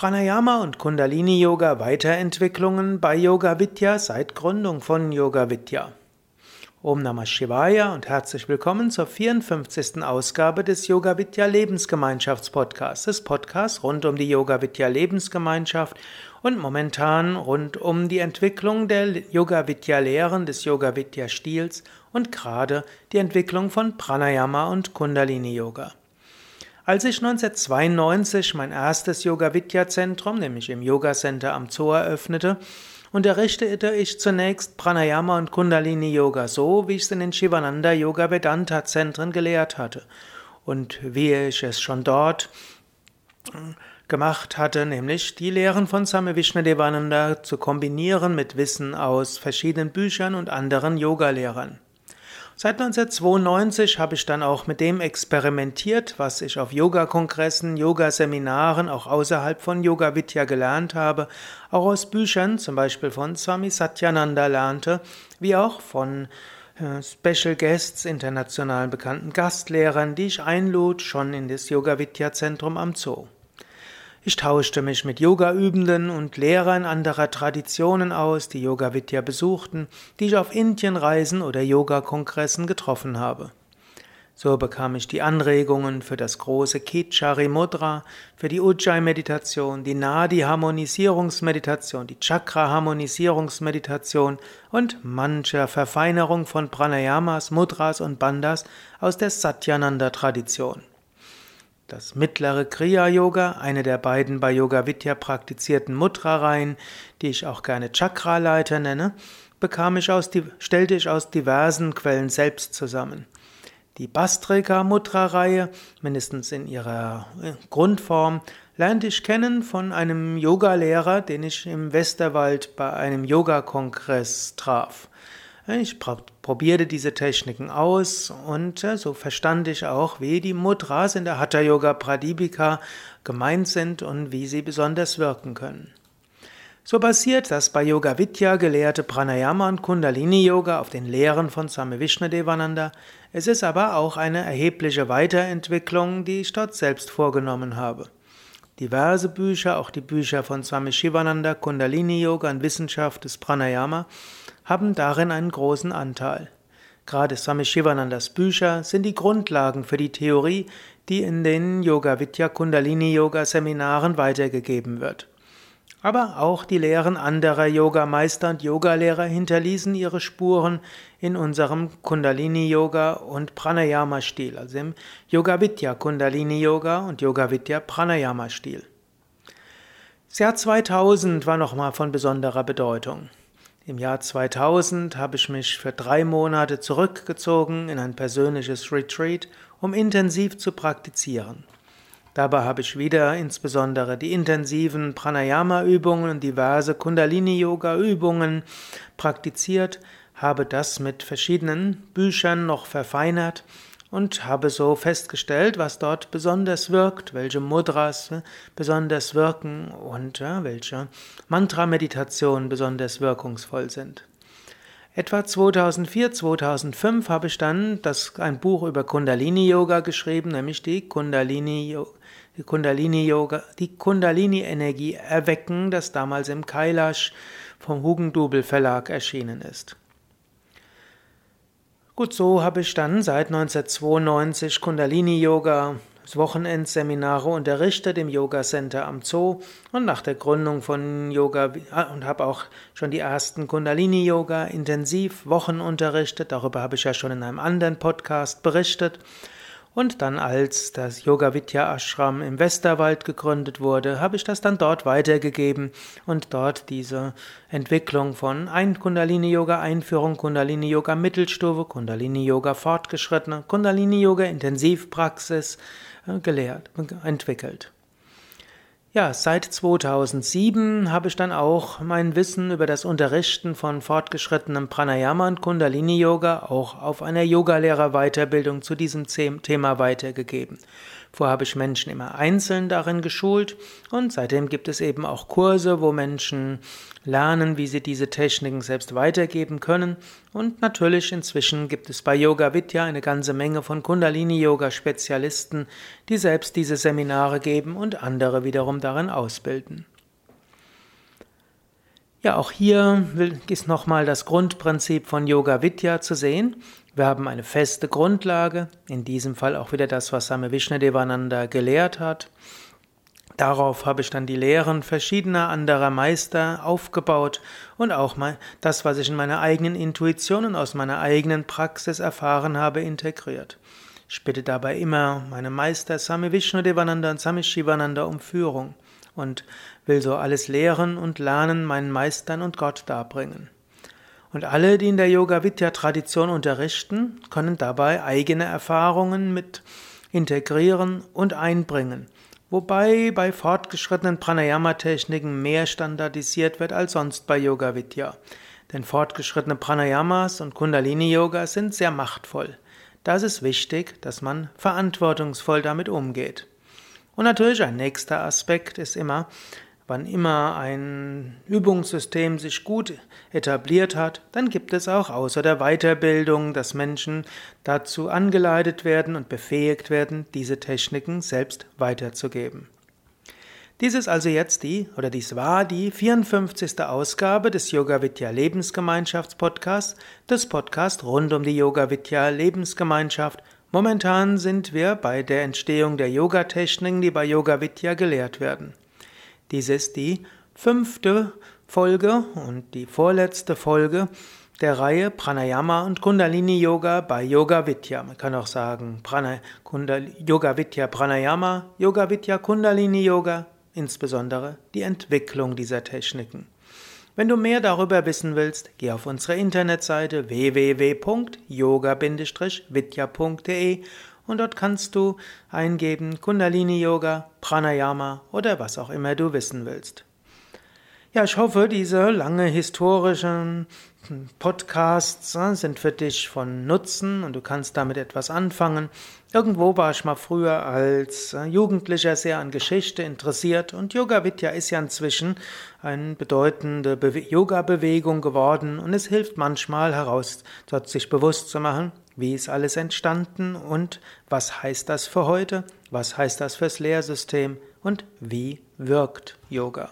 Pranayama und Kundalini Yoga Weiterentwicklungen bei Yoga Vidya seit Gründung von Yoga Vidya. Om Namah Shivaya und herzlich willkommen zur 54. Ausgabe des Yoga Vidya Lebensgemeinschaftspodcasts, des Podcasts rund um die Yoga Vidya Lebensgemeinschaft und momentan rund um die Entwicklung der Yoga Vidya Lehren des Yoga Vidya Stils und gerade die Entwicklung von Pranayama und Kundalini Yoga. Als ich 1992 mein erstes Yoga Vidya Zentrum, nämlich im Yoga Center am Zoo eröffnete, unterrichtete ich zunächst Pranayama und Kundalini Yoga so, wie ich es in den Shivananda Yoga Vedanta Zentren gelehrt hatte und wie ich es schon dort gemacht hatte, nämlich die Lehren von Same Vishnadevananda zu kombinieren mit Wissen aus verschiedenen Büchern und anderen Yogalehrern. Seit 1992 habe ich dann auch mit dem experimentiert, was ich auf Yoga-Kongressen, Yoga-Seminaren, auch außerhalb von Yoga Vidya gelernt habe, auch aus Büchern, zum Beispiel von Swami Satyananda lernte, wie auch von äh, Special Guests, international bekannten Gastlehrern, die ich einlud, schon in das Yoga Vidya Zentrum am Zoo. Ich tauschte mich mit Yoga-Übenden und Lehrern anderer Traditionen aus, die Yoga Vidya besuchten, die ich auf Indienreisen oder Yoga-Kongressen getroffen habe. So bekam ich die Anregungen für das große Kichari Mudra, für die Ujjayi-Meditation, die Nadi-Harmonisierungsmeditation, die Chakra-Harmonisierungsmeditation und mancher Verfeinerung von Pranayamas, Mudras und Bandhas aus der Satyananda-Tradition. Das mittlere Kriya Yoga, eine der beiden bei Yoga Vidya praktizierten Mudra-Reihen, die ich auch gerne Chakra-Leiter nenne, bekam ich aus, stellte ich aus diversen Quellen selbst zusammen. Die Bastrika Mudra-Reihe, mindestens in ihrer äh, Grundform, lernte ich kennen von einem Yogalehrer, den ich im Westerwald bei einem Yogakongress traf. Ich probierte diese Techniken aus und so verstand ich auch, wie die Mudras in der Hatha Yoga Pradipika gemeint sind und wie sie besonders wirken können. So basiert das bei Yoga Vidya gelehrte Pranayama und Kundalini Yoga auf den Lehren von Same Vishnadevananda. Es ist aber auch eine erhebliche Weiterentwicklung, die ich dort selbst vorgenommen habe. Diverse Bücher, auch die Bücher von Swami Shivananda, Kundalini Yoga und Wissenschaft des Pranayama, haben darin einen großen Anteil. Gerade Swami Shivanandas Bücher sind die Grundlagen für die Theorie, die in den Yoga Vidya Kundalini Yoga Seminaren weitergegeben wird. Aber auch die Lehren anderer Yogameister und Yogalehrer hinterließen ihre Spuren in unserem Kundalini Yoga und Pranayama Stil, also im Yoga Vidya Kundalini Yoga und Yoga Vidya Pranayama Stil. Das Jahr 2000 war nochmal von besonderer Bedeutung. Im Jahr 2000 habe ich mich für drei Monate zurückgezogen in ein persönliches Retreat, um intensiv zu praktizieren. Dabei habe ich wieder insbesondere die intensiven Pranayama-Übungen und diverse Kundalini-Yoga-Übungen praktiziert, habe das mit verschiedenen Büchern noch verfeinert und habe so festgestellt, was dort besonders wirkt, welche Mudras besonders wirken und welche Mantra-Meditationen besonders wirkungsvoll sind. Etwa 2004, 2005 habe ich dann das, ein Buch über Kundalini-Yoga geschrieben, nämlich die Kundalini, die Kundalini-Yoga, die Kundalini-Energie erwecken, das damals im Kailash vom Hugendubel Verlag erschienen ist. Gut, so habe ich dann seit 1992 Kundalini-Yoga, Wochenendseminare unterrichtet im Yoga Center am Zoo und nach der Gründung von Yoga ah, und habe auch schon die ersten Kundalini Yoga intensiv Wochen unterrichtet. Darüber habe ich ja schon in einem anderen Podcast berichtet. Und dann, als das Yoga Vidya Ashram im Westerwald gegründet wurde, habe ich das dann dort weitergegeben und dort diese Entwicklung von ein Kundalini Yoga Einführung, Kundalini Yoga Mittelstufe, Kundalini Yoga Fortgeschrittene, Kundalini Yoga Intensivpraxis äh, gelehrt, entwickelt. Ja, seit 2007 habe ich dann auch mein Wissen über das Unterrichten von fortgeschrittenem Pranayama und Kundalini Yoga auch auf einer Yogalehrer-Weiterbildung zu diesem Thema weitergegeben. Vorher habe ich Menschen immer einzeln darin geschult und seitdem gibt es eben auch Kurse, wo Menschen lernen, wie sie diese Techniken selbst weitergeben können. Und natürlich inzwischen gibt es bei Yoga Vidya eine ganze Menge von Kundalini-Yoga-Spezialisten, die selbst diese Seminare geben und andere wiederum darin ausbilden. Ja, auch hier ist nochmal das Grundprinzip von Yoga Vidya zu sehen. Wir haben eine feste Grundlage, in diesem Fall auch wieder das, was Same Vishnadevananda gelehrt hat. Darauf habe ich dann die Lehren verschiedener anderer Meister aufgebaut und auch mal das, was ich in meiner eigenen Intuition und aus meiner eigenen Praxis erfahren habe, integriert. Ich bitte dabei immer meine Meister Same Vishnadevananda und Same Shivananda um Führung und will so alles lehren und lernen meinen Meistern und Gott darbringen. Und alle, die in der Yoga-Vidya-Tradition unterrichten, können dabei eigene Erfahrungen mit integrieren und einbringen, wobei bei fortgeschrittenen Pranayama-Techniken mehr standardisiert wird als sonst bei Yoga-Vidya. Denn fortgeschrittene Pranayamas und Kundalini-Yoga sind sehr machtvoll. Da ist wichtig, dass man verantwortungsvoll damit umgeht. Und natürlich ein nächster Aspekt ist immer, wann immer ein Übungssystem sich gut etabliert hat, dann gibt es auch außer der Weiterbildung, dass Menschen dazu angeleitet werden und befähigt werden, diese Techniken selbst weiterzugeben. Dies ist also jetzt die, oder dies war die 54. Ausgabe des Yoga Vidya Lebensgemeinschaftspodcasts, des Podcasts rund um die Yoga Vidya Lebensgemeinschaft Momentan sind wir bei der Entstehung der Yoga-Techniken, die bei Yoga Vidya gelehrt werden. Dies ist die fünfte Folge und die vorletzte Folge der Reihe Pranayama und Kundalini Yoga bei Yoga Vidya. Man kann auch sagen Prana, Kundal, Yoga Vidya Pranayama, Yoga Vidya Kundalini Yoga, insbesondere die Entwicklung dieser Techniken. Wenn du mehr darüber wissen willst, geh auf unsere Internetseite www.yoga-vidya.de und dort kannst du eingeben Kundalini Yoga, Pranayama oder was auch immer du wissen willst. Ja, ich hoffe, diese lange historischen Podcasts äh, sind für dich von Nutzen und du kannst damit etwas anfangen. Irgendwo war ich mal früher als äh, Jugendlicher sehr an Geschichte interessiert und Yoga Vidya ist ja inzwischen eine bedeutende Yoga-Bewegung geworden und es hilft manchmal heraus, sich bewusst zu machen, wie ist alles entstanden und was heißt das für heute, was heißt das fürs Lehrsystem und wie wirkt Yoga.